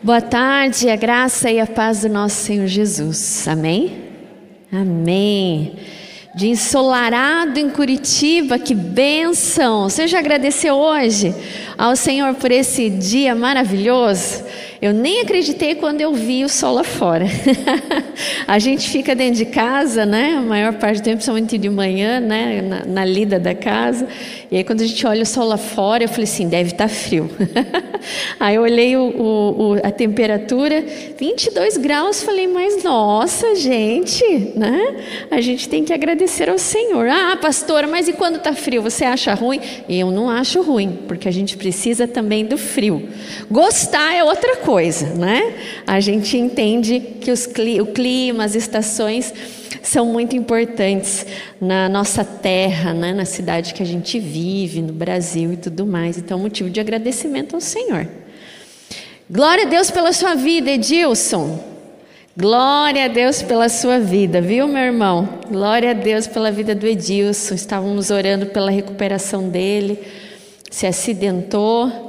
Boa tarde, a graça e a paz do nosso Senhor Jesus. Amém? Amém. De ensolarado em Curitiba, que bênção! Você já agradeceu hoje ao Senhor por esse dia maravilhoso? Eu nem acreditei quando eu vi o sol lá fora. a gente fica dentro de casa, né? A maior parte do tempo, somente de manhã, né? Na, na, lida da casa. E aí, quando a gente olha o sol lá fora, eu falei assim: deve estar tá frio. aí eu olhei o, o, o, a temperatura, 22 graus. Falei, mas nossa, gente, né? A gente tem que agradecer ao Senhor. Ah, pastora, mas e quando está frio? Você acha ruim? Eu não acho ruim, porque a gente precisa também do frio. Gostar é outra coisa coisa, né? A gente entende que os, o clima, as estações são muito importantes na nossa terra, né? na cidade que a gente vive, no Brasil e tudo mais. Então, motivo de agradecimento ao Senhor. Glória a Deus pela sua vida, Edilson. Glória a Deus pela sua vida, viu, meu irmão? Glória a Deus pela vida do Edilson. Estávamos orando pela recuperação dele. Se acidentou,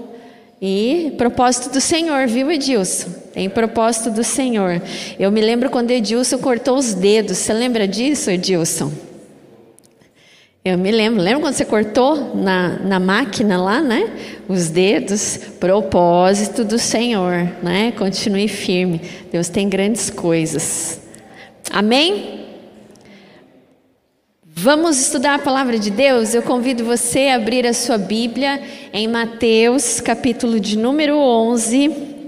e propósito do Senhor, viu, Edilson? Tem propósito do Senhor. Eu me lembro quando Edilson cortou os dedos. Você lembra disso, Edilson? Eu me lembro. Lembra quando você cortou na, na máquina lá, né? Os dedos. Propósito do Senhor, né? Continue firme. Deus tem grandes coisas. Amém? Vamos estudar a palavra de Deus? Eu convido você a abrir a sua Bíblia em Mateus, capítulo de número 11,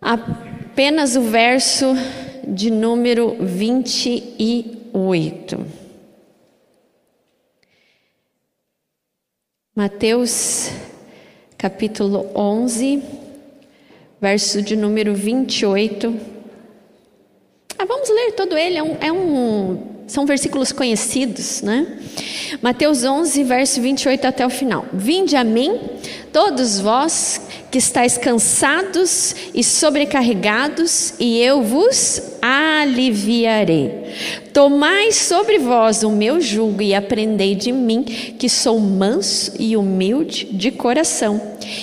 apenas o verso de número 28. Mateus, capítulo 11, verso de número 28. Ah, vamos ler todo ele, é um, é um são versículos conhecidos, né? Mateus 11, verso 28 até o final. Vinde a mim, todos vós que estáis cansados e sobrecarregados, e eu vos aliviarei. Tomai sobre vós o meu jugo e aprendei de mim, que sou manso e humilde de coração,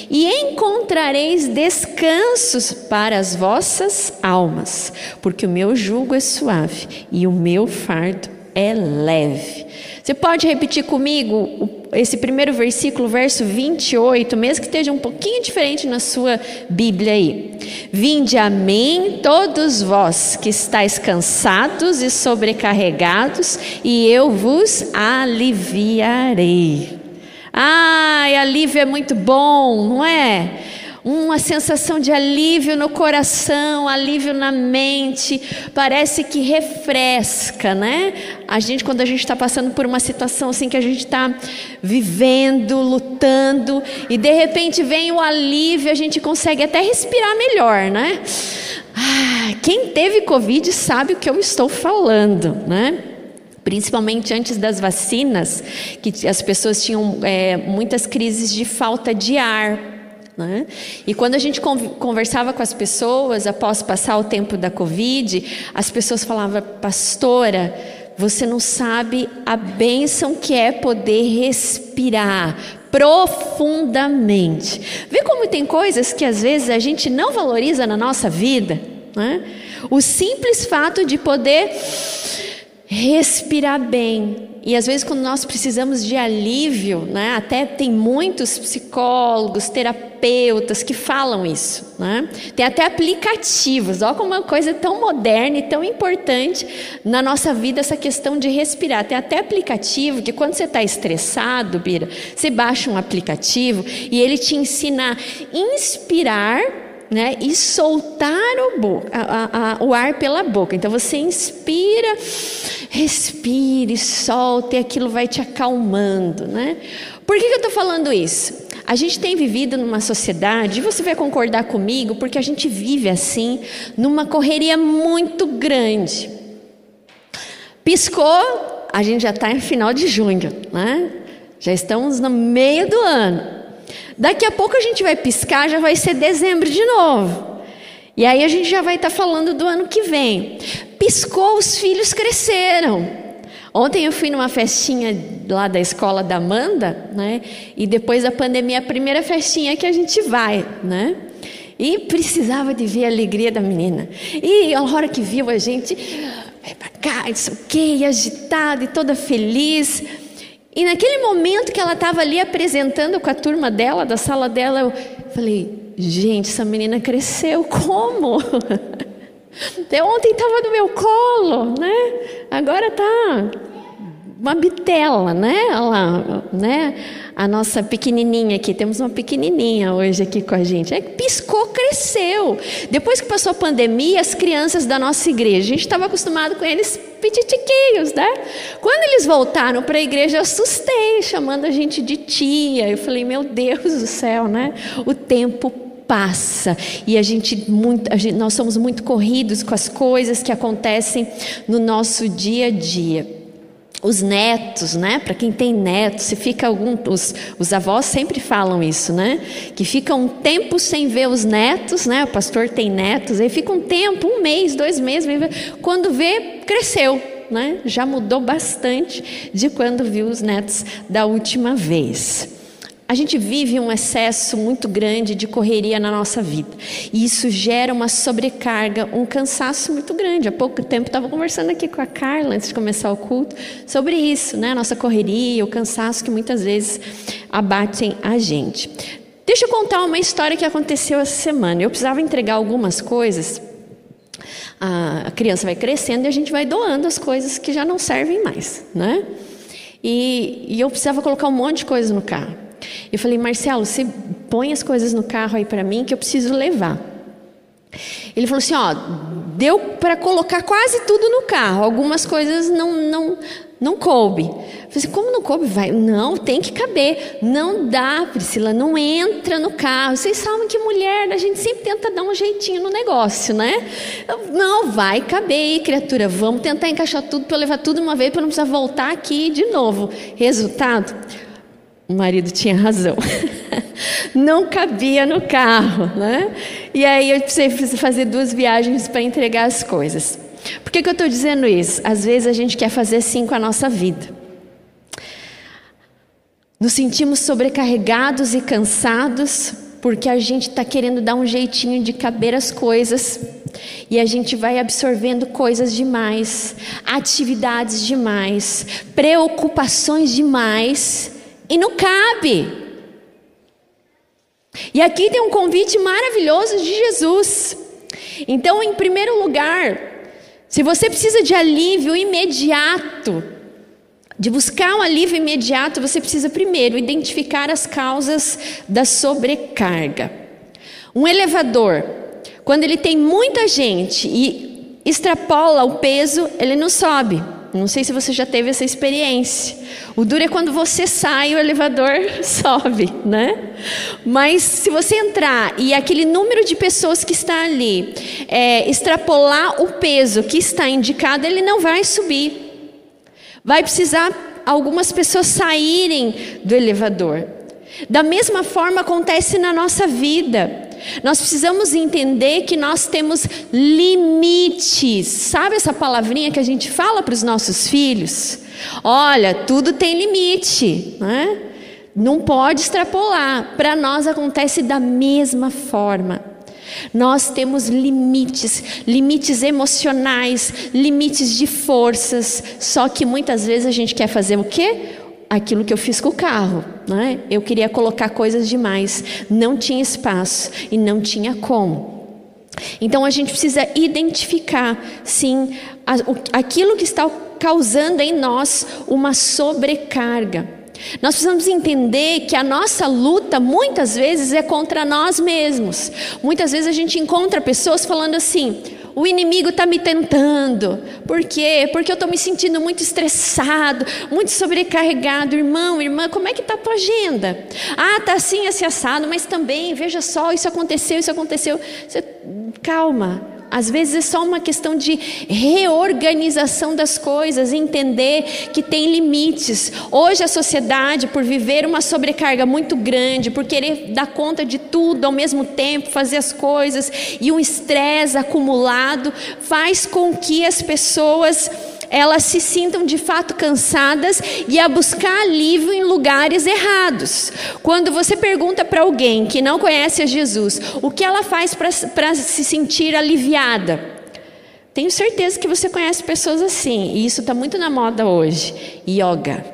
e encontrareis descansos para as vossas almas, porque o meu jugo é suave e o meu fardo é leve. Você pode repetir comigo esse primeiro versículo, verso 28, mesmo que esteja um pouquinho diferente na sua Bíblia aí. Vinde a mim, todos vós que estáis cansados e sobrecarregados, e eu vos aliviarei. Ai, alívio é muito bom, não é? Uma sensação de alívio no coração, alívio na mente, parece que refresca, né? A gente, quando a gente está passando por uma situação assim que a gente está vivendo, lutando, e de repente vem o alívio, a gente consegue até respirar melhor, né? Ah, quem teve Covid sabe o que eu estou falando, né? principalmente antes das vacinas, que as pessoas tinham é, muitas crises de falta de ar, né? E quando a gente conversava com as pessoas após passar o tempo da Covid, as pessoas falavam, pastora, você não sabe a bênção que é poder respirar profundamente. Vê como tem coisas que às vezes a gente não valoriza na nossa vida. Né? O simples fato de poder respirar bem, e às vezes, quando nós precisamos de alívio, né, até tem muitos psicólogos, terapeutas que falam isso. Né? Tem até aplicativos, olha como uma coisa tão moderna e tão importante na nossa vida essa questão de respirar. Tem até aplicativo que, quando você está estressado, Bira, você baixa um aplicativo e ele te ensina a inspirar né, e soltar o, a, a, o ar pela boca. Então você inspira, respire, solta e aquilo vai te acalmando. Né? Por que, que eu estou falando isso? A gente tem vivido numa sociedade, e você vai concordar comigo, porque a gente vive assim, numa correria muito grande. Piscou, a gente já está em final de junho, né? já estamos no meio do ano. Daqui a pouco a gente vai piscar, já vai ser dezembro de novo. E aí a gente já vai estar tá falando do ano que vem. Piscou, os filhos cresceram. Ontem eu fui numa festinha lá da escola da Amanda, né? E depois da pandemia, a primeira festinha que a gente vai, né? E precisava de ver a alegria da menina. E a hora que viu a gente, vai pra cá, isso o quê, agitada e toda feliz. E naquele momento que ela estava ali apresentando com a turma dela, da sala dela, eu falei: gente, essa menina cresceu, como? Até ontem estava no meu colo, né? Agora está uma bitela, né? Olha lá, né? A nossa pequenininha aqui, temos uma pequenininha hoje aqui com a gente. É, piscou, cresceu. Depois que passou a pandemia, as crianças da nossa igreja, a gente estava acostumado com eles petitiquinhos, né? Quando eles voltaram para a igreja, eu assustei, chamando a gente de tia. Eu falei, meu Deus do céu, né? O tempo passa e a gente, muito, a gente, nós somos muito corridos com as coisas que acontecem no nosso dia a dia os netos, né? Para quem tem netos, se fica algum, os, os avós sempre falam isso, né? Que fica um tempo sem ver os netos, né? O pastor tem netos, aí fica um tempo, um mês, dois meses, quando vê, cresceu, né? Já mudou bastante de quando viu os netos da última vez. A gente vive um excesso muito grande de correria na nossa vida. E isso gera uma sobrecarga, um cansaço muito grande. Há pouco tempo estava conversando aqui com a Carla, antes de começar o culto, sobre isso, né? Nossa correria, o cansaço que muitas vezes abatem a gente. Deixa eu contar uma história que aconteceu essa semana. Eu precisava entregar algumas coisas. A criança vai crescendo e a gente vai doando as coisas que já não servem mais, né? E, e eu precisava colocar um monte de coisa no carro. Eu falei, Marcelo, você põe as coisas no carro aí para mim que eu preciso levar. Ele falou assim, ó, deu para colocar quase tudo no carro. Algumas coisas não não não coube. Eu falei assim, como não coube? Vai, não, tem que caber. Não dá, Priscila, não entra no carro. Vocês sabem que mulher, a gente sempre tenta dar um jeitinho no negócio, né? Não, vai caber aí, criatura. Vamos tentar encaixar tudo para levar tudo uma vez para não precisar voltar aqui de novo. Resultado, o marido tinha razão. Não cabia no carro, né? E aí eu precisei fazer duas viagens para entregar as coisas. Por que, que eu estou dizendo isso? Às vezes a gente quer fazer assim com a nossa vida. Nos sentimos sobrecarregados e cansados porque a gente está querendo dar um jeitinho de caber as coisas e a gente vai absorvendo coisas demais, atividades demais, preocupações demais e não cabe. E aqui tem um convite maravilhoso de Jesus. Então, em primeiro lugar, se você precisa de alívio imediato, de buscar um alívio imediato, você precisa primeiro identificar as causas da sobrecarga. Um elevador, quando ele tem muita gente e extrapola o peso, ele não sobe. Não sei se você já teve essa experiência. O duro é quando você sai, o elevador sobe, né? Mas se você entrar e aquele número de pessoas que está ali é, extrapolar o peso que está indicado, ele não vai subir. Vai precisar algumas pessoas saírem do elevador. Da mesma forma acontece na nossa vida. Nós precisamos entender que nós temos limites. Sabe essa palavrinha que a gente fala para os nossos filhos? Olha, tudo tem limite, né? Não pode extrapolar. Para nós acontece da mesma forma. Nós temos limites, limites emocionais, limites de forças, só que muitas vezes a gente quer fazer o quê? Aquilo que eu fiz com o carro. Né? Eu queria colocar coisas demais, não tinha espaço e não tinha como. Então a gente precisa identificar, sim, aquilo que está causando em nós uma sobrecarga. Nós precisamos entender que a nossa luta muitas vezes é contra nós mesmos. Muitas vezes a gente encontra pessoas falando assim: o inimigo está me tentando. Por quê? Porque eu estou me sentindo muito estressado, muito sobrecarregado. Irmão, irmã, como é que está a tua agenda? Ah, está assim, assim, assado, mas também, veja só, isso aconteceu, isso aconteceu. Você, calma. Às vezes é só uma questão de reorganização das coisas, entender que tem limites. Hoje a sociedade, por viver uma sobrecarga muito grande, por querer dar conta de tudo ao mesmo tempo, fazer as coisas, e um estresse acumulado, faz com que as pessoas elas se sintam de fato cansadas e a buscar alívio em lugares errados. Quando você pergunta para alguém que não conhece a Jesus o que ela faz para se sentir aliviada, tenho certeza que você conhece pessoas assim, e isso está muito na moda hoje. Yoga.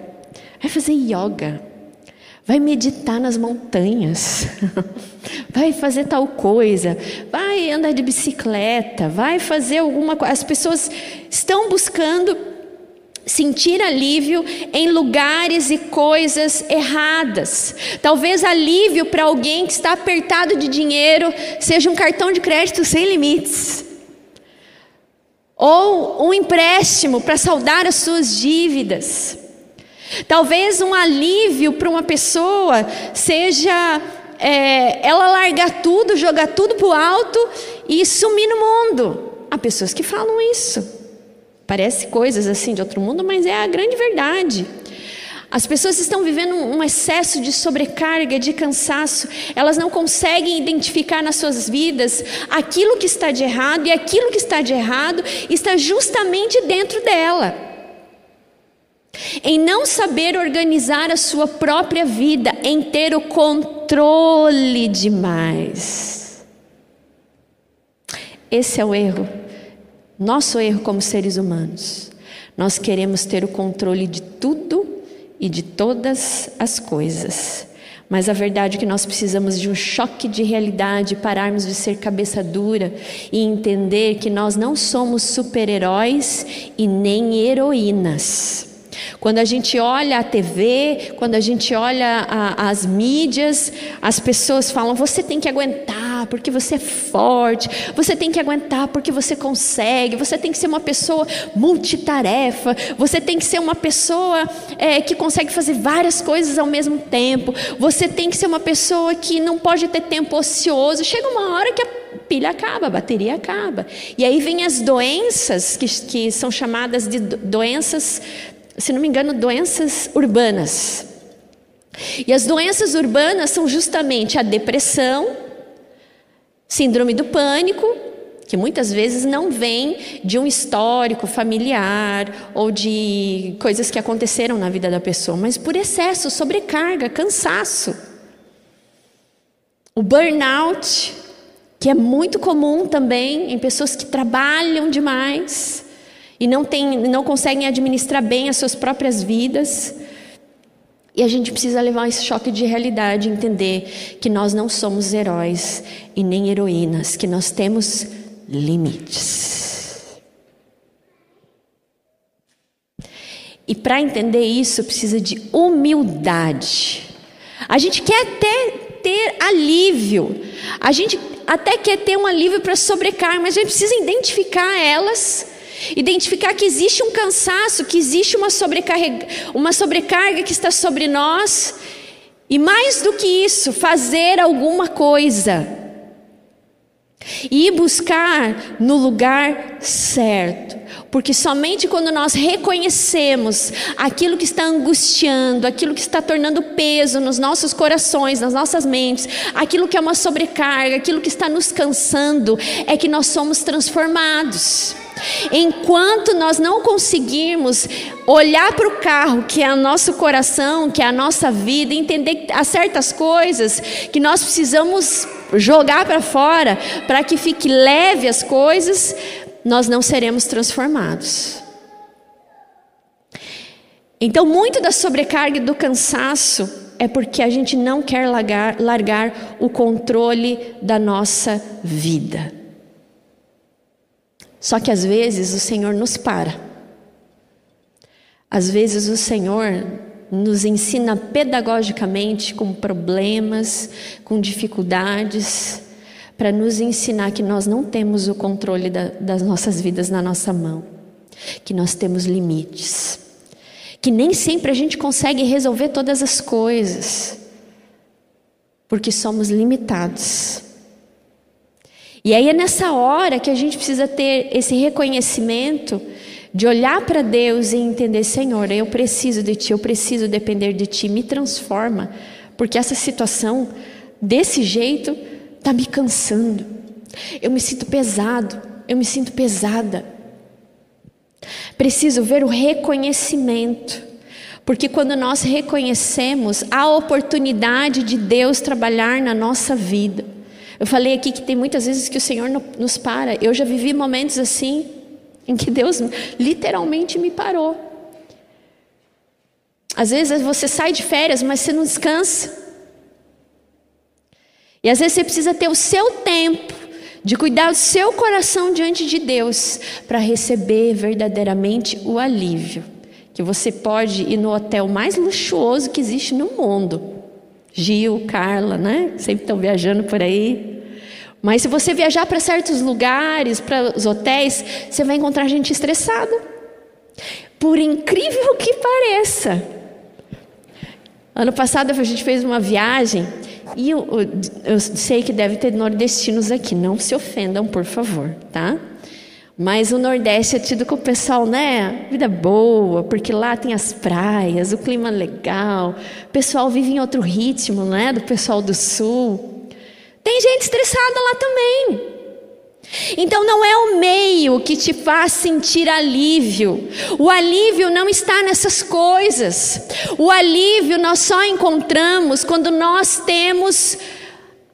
Vai fazer yoga. Vai meditar nas montanhas. vai fazer tal coisa. Vai andar de bicicleta. Vai fazer alguma coisa. As pessoas estão buscando sentir alívio em lugares e coisas erradas. Talvez alívio para alguém que está apertado de dinheiro seja um cartão de crédito sem limites. Ou um empréstimo para saldar as suas dívidas. Talvez um alívio para uma pessoa seja é, ela largar tudo, jogar tudo para o alto e sumir no mundo. Há pessoas que falam isso. Parece coisas assim de outro mundo, mas é a grande verdade. As pessoas estão vivendo um excesso de sobrecarga, de cansaço. Elas não conseguem identificar nas suas vidas aquilo que está de errado, e aquilo que está de errado está justamente dentro dela em não saber organizar a sua própria vida, em ter o controle demais. Esse é o erro, nosso erro como seres humanos. Nós queremos ter o controle de tudo e de todas as coisas. Mas a verdade é que nós precisamos de um choque de realidade, pararmos de ser cabeça dura e entender que nós não somos super-heróis e nem heroínas. Quando a gente olha a TV, quando a gente olha a, as mídias, as pessoas falam: você tem que aguentar porque você é forte, você tem que aguentar porque você consegue, você tem que ser uma pessoa multitarefa, você tem que ser uma pessoa é, que consegue fazer várias coisas ao mesmo tempo, você tem que ser uma pessoa que não pode ter tempo ocioso. Chega uma hora que a pilha acaba, a bateria acaba. E aí vem as doenças, que, que são chamadas de doenças se não me engano, doenças urbanas. E as doenças urbanas são justamente a depressão, síndrome do pânico, que muitas vezes não vem de um histórico familiar ou de coisas que aconteceram na vida da pessoa, mas por excesso, sobrecarga, cansaço. O burnout, que é muito comum também em pessoas que trabalham demais e não, tem, não conseguem administrar bem as suas próprias vidas. E a gente precisa levar esse choque de realidade, entender que nós não somos heróis e nem heroínas, que nós temos limites. E para entender isso, precisa de humildade. A gente quer até ter alívio, a gente até quer ter um alívio para sobrecarga, mas a gente precisa identificar elas Identificar que existe um cansaço, que existe uma sobrecarga, uma sobrecarga que está sobre nós. E mais do que isso, fazer alguma coisa. E buscar no lugar certo. Porque somente quando nós reconhecemos aquilo que está angustiando, aquilo que está tornando peso nos nossos corações, nas nossas mentes, aquilo que é uma sobrecarga, aquilo que está nos cansando, é que nós somos transformados. Enquanto nós não conseguirmos olhar para o carro, que é o nosso coração, que é a nossa vida, entender que há certas coisas que nós precisamos jogar para fora para que fique leve as coisas, nós não seremos transformados. Então, muito da sobrecarga e do cansaço é porque a gente não quer largar, largar o controle da nossa vida. Só que às vezes o Senhor nos para. Às vezes o Senhor nos ensina pedagogicamente com problemas, com dificuldades, para nos ensinar que nós não temos o controle da, das nossas vidas na nossa mão, que nós temos limites, que nem sempre a gente consegue resolver todas as coisas, porque somos limitados. E aí é nessa hora que a gente precisa ter esse reconhecimento de olhar para Deus e entender, Senhor, eu preciso de Ti, eu preciso depender de Ti, me transforma, porque essa situação desse jeito está me cansando. Eu me sinto pesado, eu me sinto pesada. Preciso ver o reconhecimento. Porque quando nós reconhecemos a oportunidade de Deus trabalhar na nossa vida. Eu falei aqui que tem muitas vezes que o Senhor nos para. Eu já vivi momentos assim, em que Deus literalmente me parou. Às vezes você sai de férias, mas você não descansa. E às vezes você precisa ter o seu tempo de cuidar do seu coração diante de Deus para receber verdadeiramente o alívio. Que você pode ir no hotel mais luxuoso que existe no mundo. Gil, Carla, né? Sempre estão viajando por aí. Mas se você viajar para certos lugares, para os hotéis, você vai encontrar gente estressada. Por incrível que pareça. Ano passado a gente fez uma viagem e eu, eu, sei que deve ter nordestinos aqui, não se ofendam, por favor, tá? Mas o Nordeste é tido o pessoal, né? Vida boa, porque lá tem as praias, o clima legal, o pessoal vive em outro ritmo, né? Do pessoal do Sul. Tem gente estressada lá também. Então não é o meio que te faz sentir alívio. O alívio não está nessas coisas. O alívio nós só encontramos quando nós temos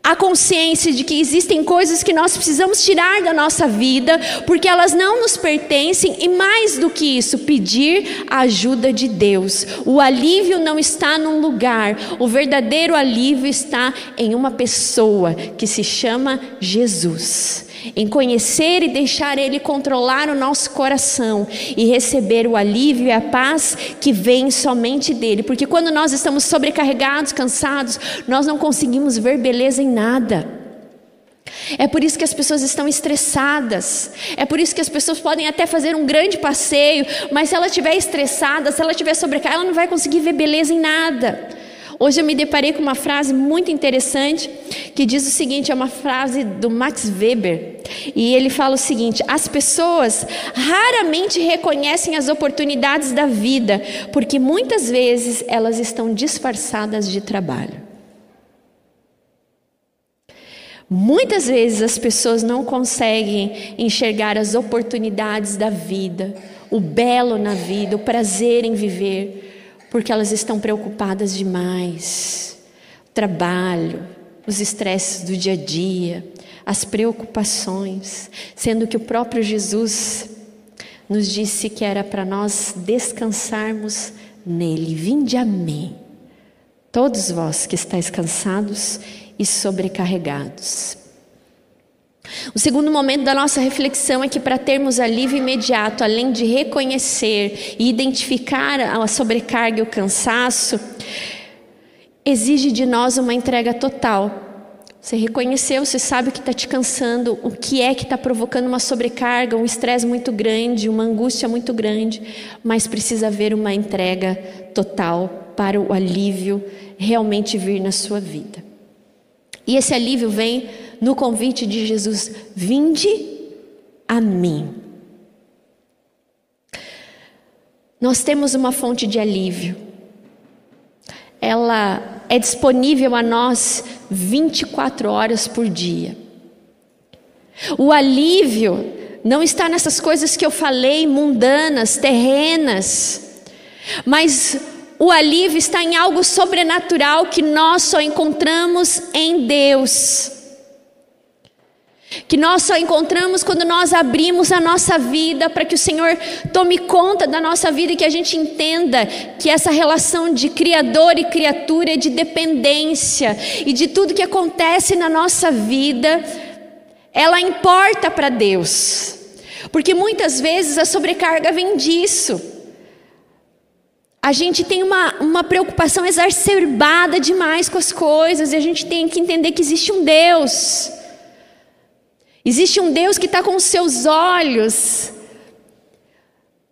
a consciência de que existem coisas que nós precisamos tirar da nossa vida, porque elas não nos pertencem, e mais do que isso, pedir a ajuda de Deus. O alívio não está num lugar, o verdadeiro alívio está em uma pessoa que se chama Jesus em conhecer e deixar Ele controlar o nosso coração e receber o alívio e a paz que vem somente dele. Porque quando nós estamos sobrecarregados, cansados, nós não conseguimos ver beleza em nada. É por isso que as pessoas estão estressadas. É por isso que as pessoas podem até fazer um grande passeio, mas se ela estiver estressada, se ela estiver sobrecarregada, ela não vai conseguir ver beleza em nada. Hoje eu me deparei com uma frase muito interessante que diz o seguinte: é uma frase do Max Weber. E ele fala o seguinte: as pessoas raramente reconhecem as oportunidades da vida, porque muitas vezes elas estão disfarçadas de trabalho. Muitas vezes as pessoas não conseguem enxergar as oportunidades da vida, o belo na vida, o prazer em viver, porque elas estão preocupadas demais. O trabalho, os estresses do dia a dia, as preocupações, sendo que o próprio Jesus nos disse que era para nós descansarmos nele. Vinde a mim, todos vós que estáis cansados e sobrecarregados. O segundo momento da nossa reflexão é que para termos alívio imediato, além de reconhecer e identificar a sobrecarga e o cansaço, exige de nós uma entrega total. Você reconheceu, você sabe o que está te cansando, o que é que está provocando uma sobrecarga, um estresse muito grande, uma angústia muito grande, mas precisa haver uma entrega total para o alívio realmente vir na sua vida. E esse alívio vem no convite de Jesus: vinde a mim. Nós temos uma fonte de alívio. Ela é disponível a nós 24 horas por dia. O alívio não está nessas coisas que eu falei, mundanas, terrenas, mas o alívio está em algo sobrenatural que nós só encontramos em Deus que nós só encontramos quando nós abrimos a nossa vida para que o Senhor tome conta da nossa vida e que a gente entenda que essa relação de criador e criatura, de dependência e de tudo que acontece na nossa vida, ela importa para Deus. Porque muitas vezes a sobrecarga vem disso. A gente tem uma, uma preocupação exacerbada demais com as coisas e a gente tem que entender que existe um Deus Existe um Deus que está com os seus olhos,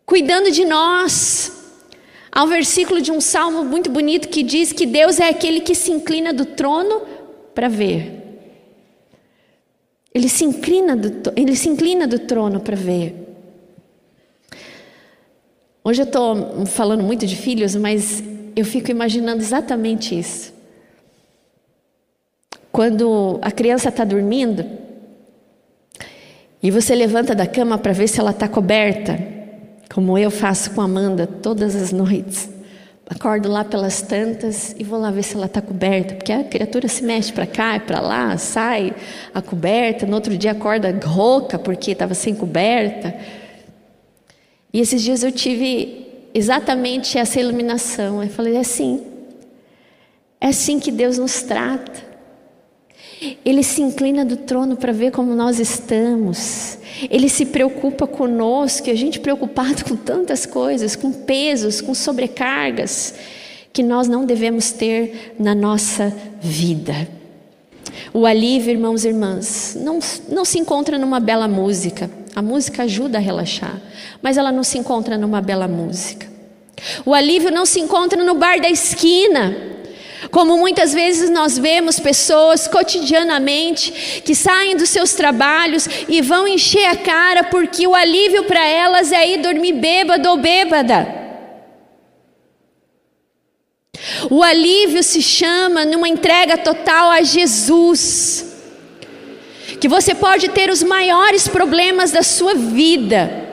cuidando de nós. Há um versículo de um salmo muito bonito que diz que Deus é aquele que se inclina do trono para ver. Ele se inclina do, ele se inclina do trono para ver. Hoje eu estou falando muito de filhos, mas eu fico imaginando exatamente isso. Quando a criança está dormindo, e você levanta da cama para ver se ela está coberta. como eu faço com a Amanda todas as noites. Acordo lá pelas tantas e vou lá ver se ela está coberta, porque a criatura se mexe para cá e para lá, sai a coberta, no outro dia acorda rouca porque estava sem coberta. E esses dias eu tive exatamente essa iluminação. Eu falei: é assim, é assim que Deus nos trata. Ele se inclina do trono para ver como nós estamos. Ele se preocupa conosco, e a gente preocupado com tantas coisas, com pesos, com sobrecargas, que nós não devemos ter na nossa vida. O alívio, irmãos e irmãs, não, não se encontra numa bela música. A música ajuda a relaxar, mas ela não se encontra numa bela música. O alívio não se encontra no bar da esquina. Como muitas vezes nós vemos pessoas cotidianamente que saem dos seus trabalhos e vão encher a cara porque o alívio para elas é ir dormir bêbado ou bêbada. O alívio se chama numa entrega total a Jesus. Que você pode ter os maiores problemas da sua vida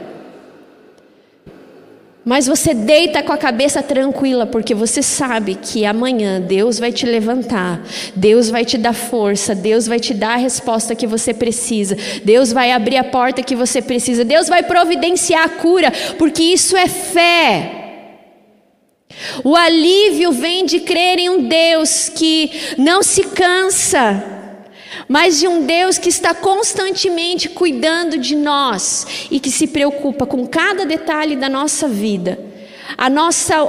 mas você deita com a cabeça tranquila, porque você sabe que amanhã Deus vai te levantar, Deus vai te dar força, Deus vai te dar a resposta que você precisa, Deus vai abrir a porta que você precisa, Deus vai providenciar a cura, porque isso é fé. O alívio vem de crer em um Deus que não se cansa, mas de um Deus que está constantemente cuidando de nós e que se preocupa com cada detalhe da nossa vida. A nossa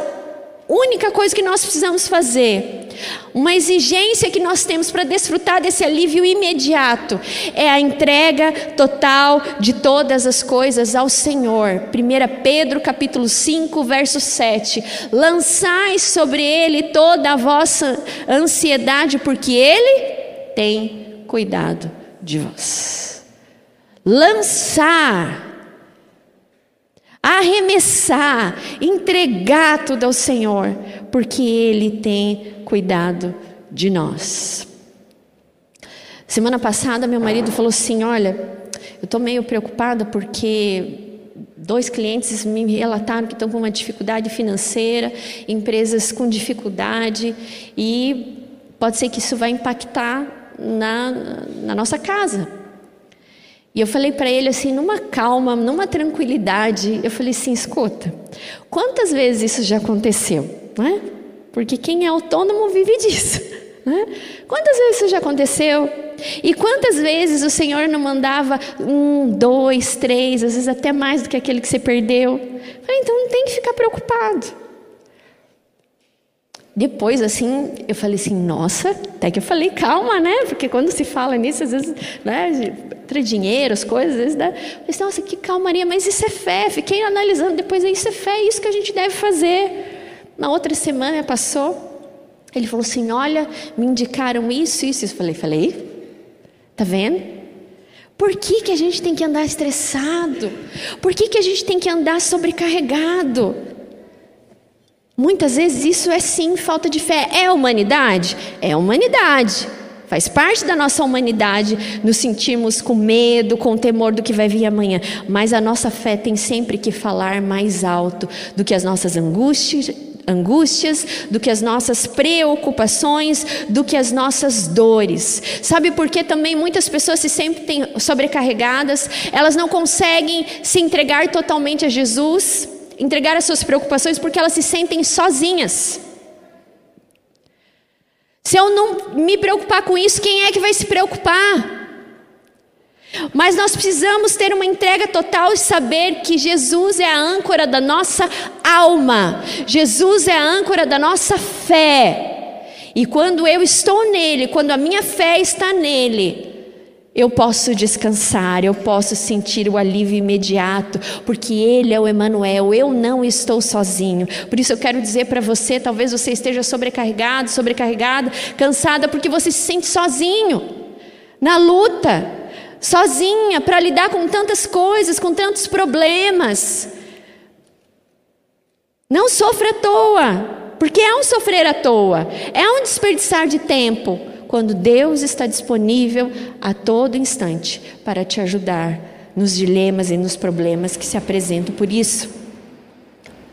única coisa que nós precisamos fazer, uma exigência que nós temos para desfrutar desse alívio imediato, é a entrega total de todas as coisas ao Senhor. 1 Pedro capítulo 5, verso 7. Lançai sobre ele toda a vossa ansiedade, porque ele tem cuidado de vós. Lançar, arremessar, entregar tudo ao Senhor, porque Ele tem cuidado de nós. Semana passada, meu marido falou assim: Olha, eu estou meio preocupada porque dois clientes me relataram que estão com uma dificuldade financeira, empresas com dificuldade, e pode ser que isso vai impactar na, na nossa casa. E eu falei para ele assim, numa calma, numa tranquilidade, eu falei assim: escuta, quantas vezes isso já aconteceu? Né? Porque quem é autônomo vive disso. Né? Quantas vezes isso já aconteceu? E quantas vezes o Senhor não mandava um, dois, três, às vezes até mais do que aquele que você perdeu? Eu falei, então não tem que ficar preocupado. Depois, assim, eu falei assim, nossa, até que eu falei, calma, né? Porque quando se fala nisso, às vezes, né, entre dinheiro, as coisas, às vezes dá. Eu assim, nossa, que calmaria, mas isso é fé. Fiquei analisando depois, isso é fé, é isso que a gente deve fazer. Na outra semana passou, ele falou assim: olha, me indicaram isso, isso. Eu falei, falei, tá vendo? Por que, que a gente tem que andar estressado? Por que, que a gente tem que andar sobrecarregado? Muitas vezes isso é sim falta de fé. É humanidade? É humanidade. Faz parte da nossa humanidade nos sentirmos com medo, com temor do que vai vir amanhã. Mas a nossa fé tem sempre que falar mais alto do que as nossas angústias, angústias, do que as nossas preocupações, do que as nossas dores. Sabe por que também muitas pessoas se sentem sobrecarregadas, elas não conseguem se entregar totalmente a Jesus? Entregar as suas preocupações porque elas se sentem sozinhas. Se eu não me preocupar com isso, quem é que vai se preocupar? Mas nós precisamos ter uma entrega total e saber que Jesus é a âncora da nossa alma, Jesus é a âncora da nossa fé. E quando eu estou nele, quando a minha fé está nele, eu posso descansar, eu posso sentir o alívio imediato, porque Ele é o Emanuel, eu não estou sozinho. Por isso eu quero dizer para você, talvez você esteja sobrecarregado, sobrecarregada, cansada, porque você se sente sozinho, na luta, sozinha, para lidar com tantas coisas, com tantos problemas. Não sofra à toa, porque é um sofrer à toa, é um desperdiçar de tempo quando Deus está disponível a todo instante para te ajudar nos dilemas e nos problemas que se apresentam por isso.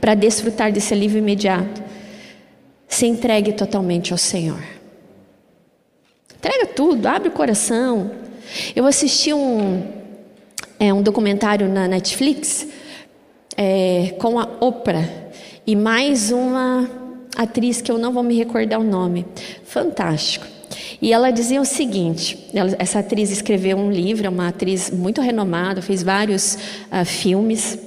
para desfrutar desse alívio imediato, se entregue totalmente ao Senhor. Entrega tudo, abre o coração. Eu assisti um, é, um documentário na Netflix é, com a Oprah e mais uma atriz que eu não vou me recordar o nome. Fantástico. E ela dizia o seguinte: ela, essa atriz escreveu um livro, é uma atriz muito renomada, fez vários uh, filmes.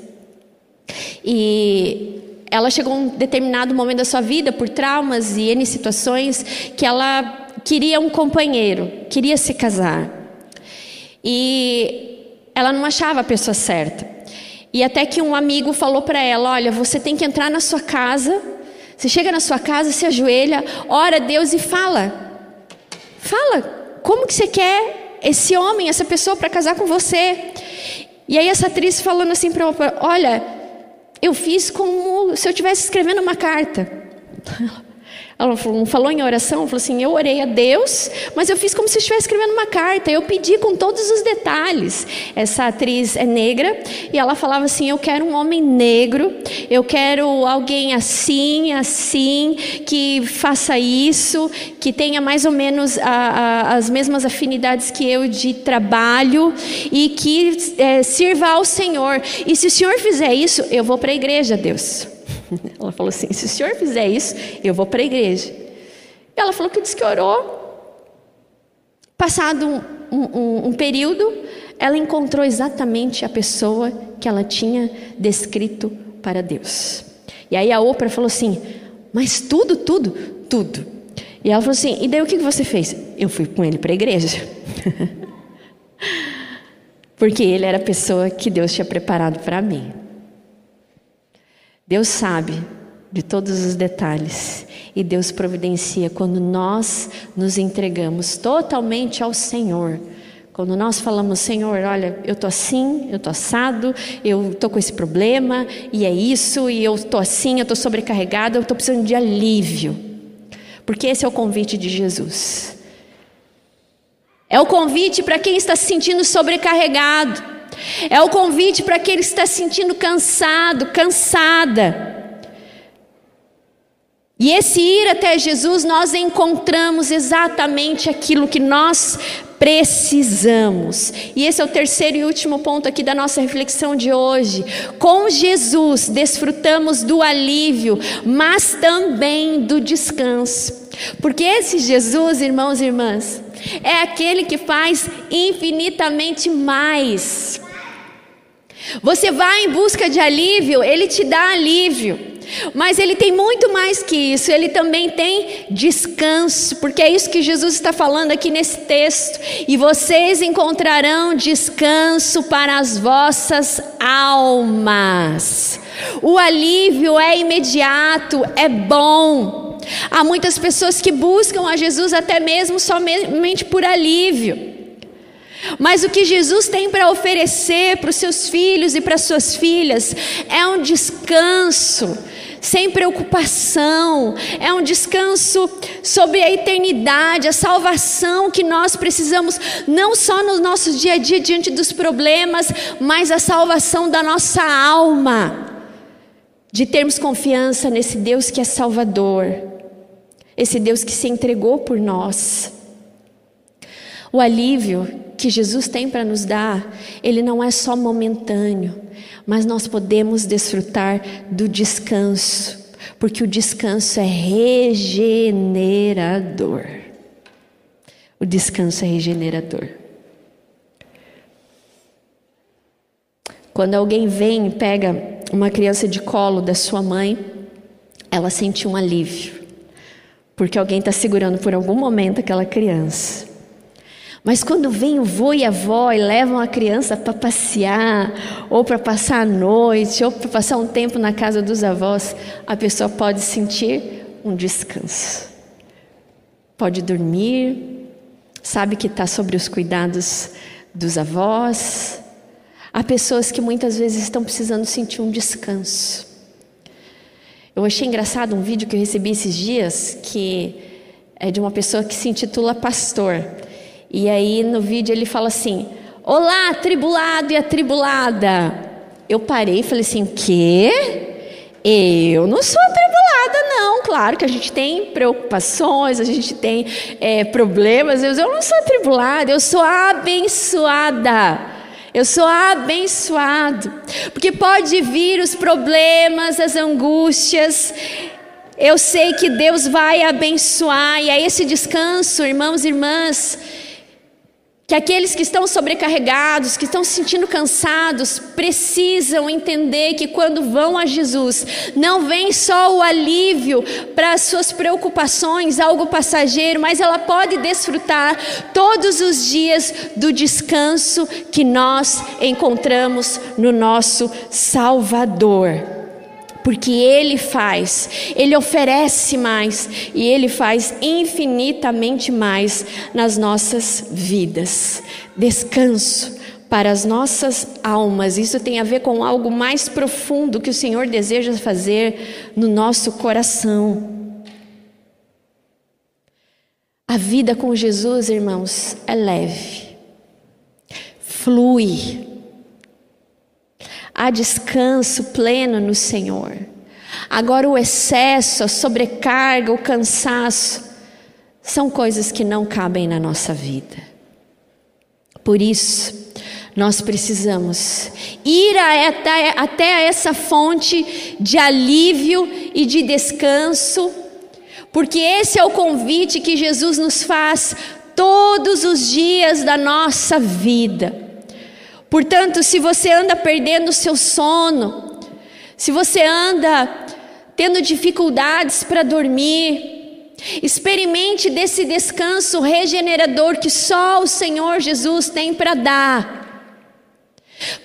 E ela chegou a um determinado momento da sua vida, por traumas e N situações, que ela queria um companheiro, queria se casar. E ela não achava a pessoa certa. E até que um amigo falou para ela: Olha, você tem que entrar na sua casa. Você chega na sua casa, se ajoelha, ora a Deus e fala. Fala, como que você quer esse homem, essa pessoa para casar com você? E aí essa atriz falando assim para Olha, eu fiz como se eu estivesse escrevendo uma carta. Ela falou em oração, falou assim: Eu orei a Deus, mas eu fiz como se estivesse escrevendo uma carta. Eu pedi com todos os detalhes. Essa atriz é negra e ela falava assim: Eu quero um homem negro, eu quero alguém assim, assim, que faça isso, que tenha mais ou menos a, a, as mesmas afinidades que eu de trabalho e que é, sirva ao Senhor. E se o Senhor fizer isso, eu vou para a igreja, Deus. Ela falou assim: se o senhor fizer isso, eu vou para a igreja. Ela falou que disse que orou. Passado um, um, um período, ela encontrou exatamente a pessoa que ela tinha descrito para Deus. E aí a Oprah falou assim: Mas tudo, tudo, tudo. E ela falou assim: E daí o que você fez? Eu fui com ele para a igreja. Porque ele era a pessoa que Deus tinha preparado para mim. Deus sabe de todos os detalhes e Deus providencia quando nós nos entregamos totalmente ao Senhor. Quando nós falamos, Senhor, olha, eu tô assim, eu tô assado, eu tô com esse problema e é isso, e eu tô assim, eu tô sobrecarregada, eu tô precisando de alívio. Porque esse é o convite de Jesus. É o convite para quem está se sentindo sobrecarregado. É o convite para aquele que está se sentindo cansado, cansada. E esse ir até Jesus, nós encontramos exatamente aquilo que nós precisamos. E esse é o terceiro e último ponto aqui da nossa reflexão de hoje. Com Jesus desfrutamos do alívio, mas também do descanso. Porque esse Jesus, irmãos e irmãs, é aquele que faz infinitamente mais. Você vai em busca de alívio, ele te dá alívio. Mas ele tem muito mais que isso, ele também tem descanso, porque é isso que Jesus está falando aqui nesse texto. E vocês encontrarão descanso para as vossas almas. O alívio é imediato, é bom. Há muitas pessoas que buscam a Jesus até mesmo somente por alívio. Mas o que Jesus tem para oferecer para os seus filhos e para as suas filhas é um descanso sem preocupação, é um descanso sobre a eternidade, a salvação que nós precisamos, não só no nosso dia a dia diante dos problemas, mas a salvação da nossa alma, de termos confiança nesse Deus que é Salvador, esse Deus que se entregou por nós. O alívio que Jesus tem para nos dar, ele não é só momentâneo, mas nós podemos desfrutar do descanso, porque o descanso é regenerador. O descanso é regenerador. Quando alguém vem e pega uma criança de colo da sua mãe, ela sente um alívio, porque alguém está segurando por algum momento aquela criança. Mas quando vem o vô e a avó e levam a criança para passear, ou para passar a noite, ou para passar um tempo na casa dos avós, a pessoa pode sentir um descanso. Pode dormir, sabe que está sobre os cuidados dos avós. Há pessoas que muitas vezes estão precisando sentir um descanso. Eu achei engraçado um vídeo que eu recebi esses dias, que é de uma pessoa que se intitula Pastor. E aí no vídeo ele fala assim: Olá, atribulado e atribulada. Eu parei e falei assim: Quê? Eu não sou atribulada, não. Claro que a gente tem preocupações, a gente tem é, problemas. Eu não sou atribulada, eu sou abençoada. Eu sou abençoado. Porque pode vir os problemas, as angústias. Eu sei que Deus vai abençoar. E é esse descanso, irmãos e irmãs que aqueles que estão sobrecarregados, que estão se sentindo cansados, precisam entender que quando vão a Jesus, não vem só o alívio para as suas preocupações, algo passageiro, mas ela pode desfrutar todos os dias do descanso que nós encontramos no nosso Salvador porque Ele faz, Ele oferece mais. E Ele faz infinitamente mais nas nossas vidas. Descanso para as nossas almas, isso tem a ver com algo mais profundo que o Senhor deseja fazer no nosso coração. A vida com Jesus, irmãos, é leve, flui há descanso pleno no Senhor. Agora, o excesso, a sobrecarga, o cansaço, são coisas que não cabem na nossa vida. Por isso, nós precisamos ir até, até essa fonte de alívio e de descanso, porque esse é o convite que Jesus nos faz todos os dias da nossa vida. Portanto, se você anda perdendo o seu sono, se você anda tendo dificuldades para dormir, experimente desse descanso regenerador que só o Senhor Jesus tem para dar.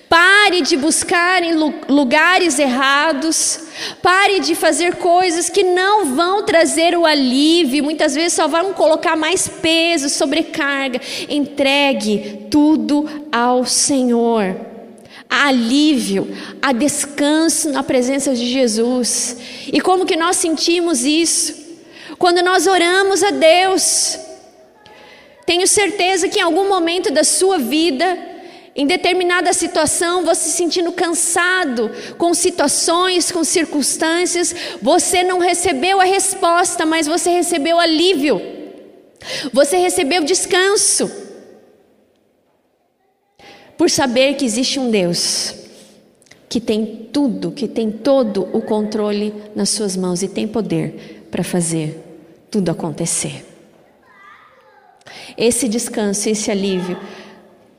Pare de buscar em lugares errados, pare de fazer coisas que não vão trazer o alívio, muitas vezes só vão colocar mais peso, sobrecarga. Entregue tudo ao Senhor. Alívio, há descanso na presença de Jesus. E como que nós sentimos isso? Quando nós oramos a Deus. Tenho certeza que em algum momento da sua vida, em determinada situação, você se sentindo cansado com situações, com circunstâncias, você não recebeu a resposta, mas você recebeu alívio, você recebeu descanso, por saber que existe um Deus que tem tudo, que tem todo o controle nas suas mãos e tem poder para fazer tudo acontecer. Esse descanso, esse alívio,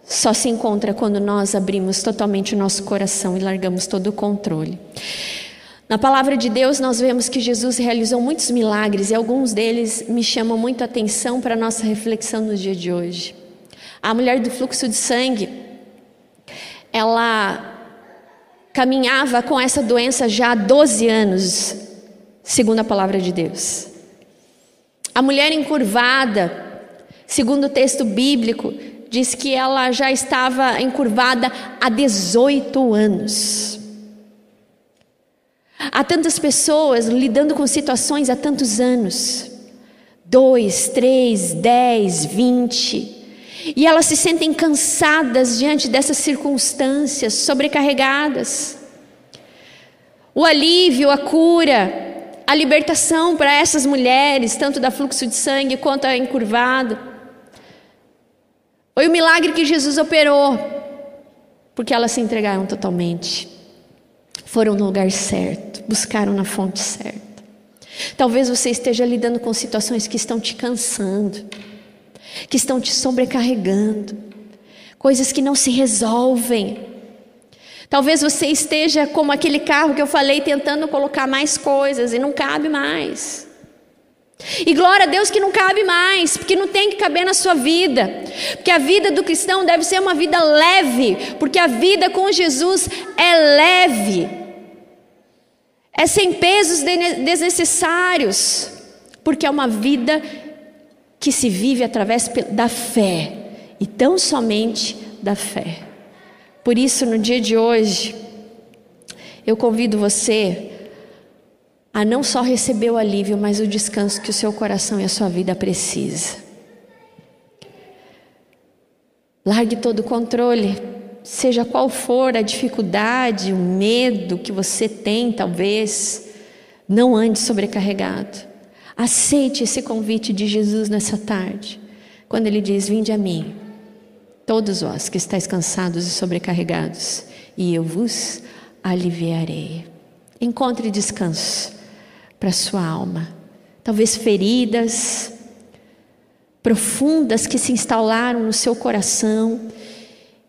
só se encontra quando nós abrimos totalmente o nosso coração e largamos todo o controle. Na palavra de Deus, nós vemos que Jesus realizou muitos milagres e alguns deles me chamam muito a atenção para a nossa reflexão no dia de hoje. A mulher do fluxo de sangue, ela caminhava com essa doença já há 12 anos, segundo a palavra de Deus. A mulher encurvada, segundo o texto bíblico, diz que ela já estava encurvada há 18 anos. Há tantas pessoas lidando com situações há tantos anos dois, três, dez, vinte. E elas se sentem cansadas diante dessas circunstâncias, sobrecarregadas. O alívio, a cura, a libertação para essas mulheres, tanto da fluxo de sangue quanto a encurvada foi o milagre que Jesus operou, porque elas se entregaram totalmente. Foram no lugar certo, buscaram na fonte certa. Talvez você esteja lidando com situações que estão te cansando, que estão te sobrecarregando, coisas que não se resolvem. Talvez você esteja como aquele carro que eu falei, tentando colocar mais coisas e não cabe mais. E glória a Deus que não cabe mais, porque não tem que caber na sua vida. Porque a vida do cristão deve ser uma vida leve, porque a vida com Jesus é leve. É sem pesos desnecessários, porque é uma vida que se vive através da fé, e tão somente da fé. Por isso, no dia de hoje, eu convido você a não só receber o alívio, mas o descanso que o seu coração e a sua vida precisa. Largue todo o controle seja qual for a dificuldade, o medo que você tem, talvez, não ande sobrecarregado. Aceite esse convite de Jesus nessa tarde, quando ele diz: Vinde a mim, todos vós que estáis cansados e sobrecarregados, e eu vos aliviarei. Encontre descanso para sua alma. Talvez feridas profundas que se instalaram no seu coração,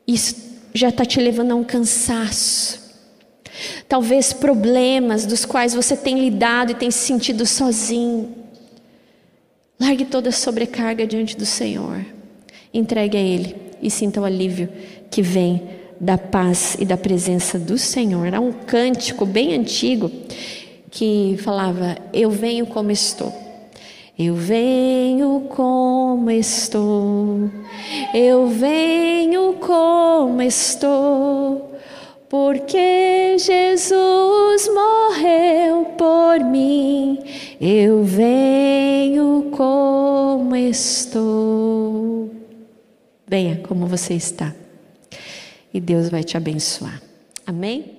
isso já está te levando a um cansaço. Talvez problemas dos quais você tem lidado e tem se sentido sozinho. Largue toda a sobrecarga diante do Senhor. Entregue a Ele e sinta o alívio que vem da paz e da presença do Senhor. Há um cântico bem antigo que falava: Eu venho como estou. Eu venho como estou, eu venho como estou, porque Jesus morreu por mim. Eu venho como estou. Venha como você está, e Deus vai te abençoar. Amém?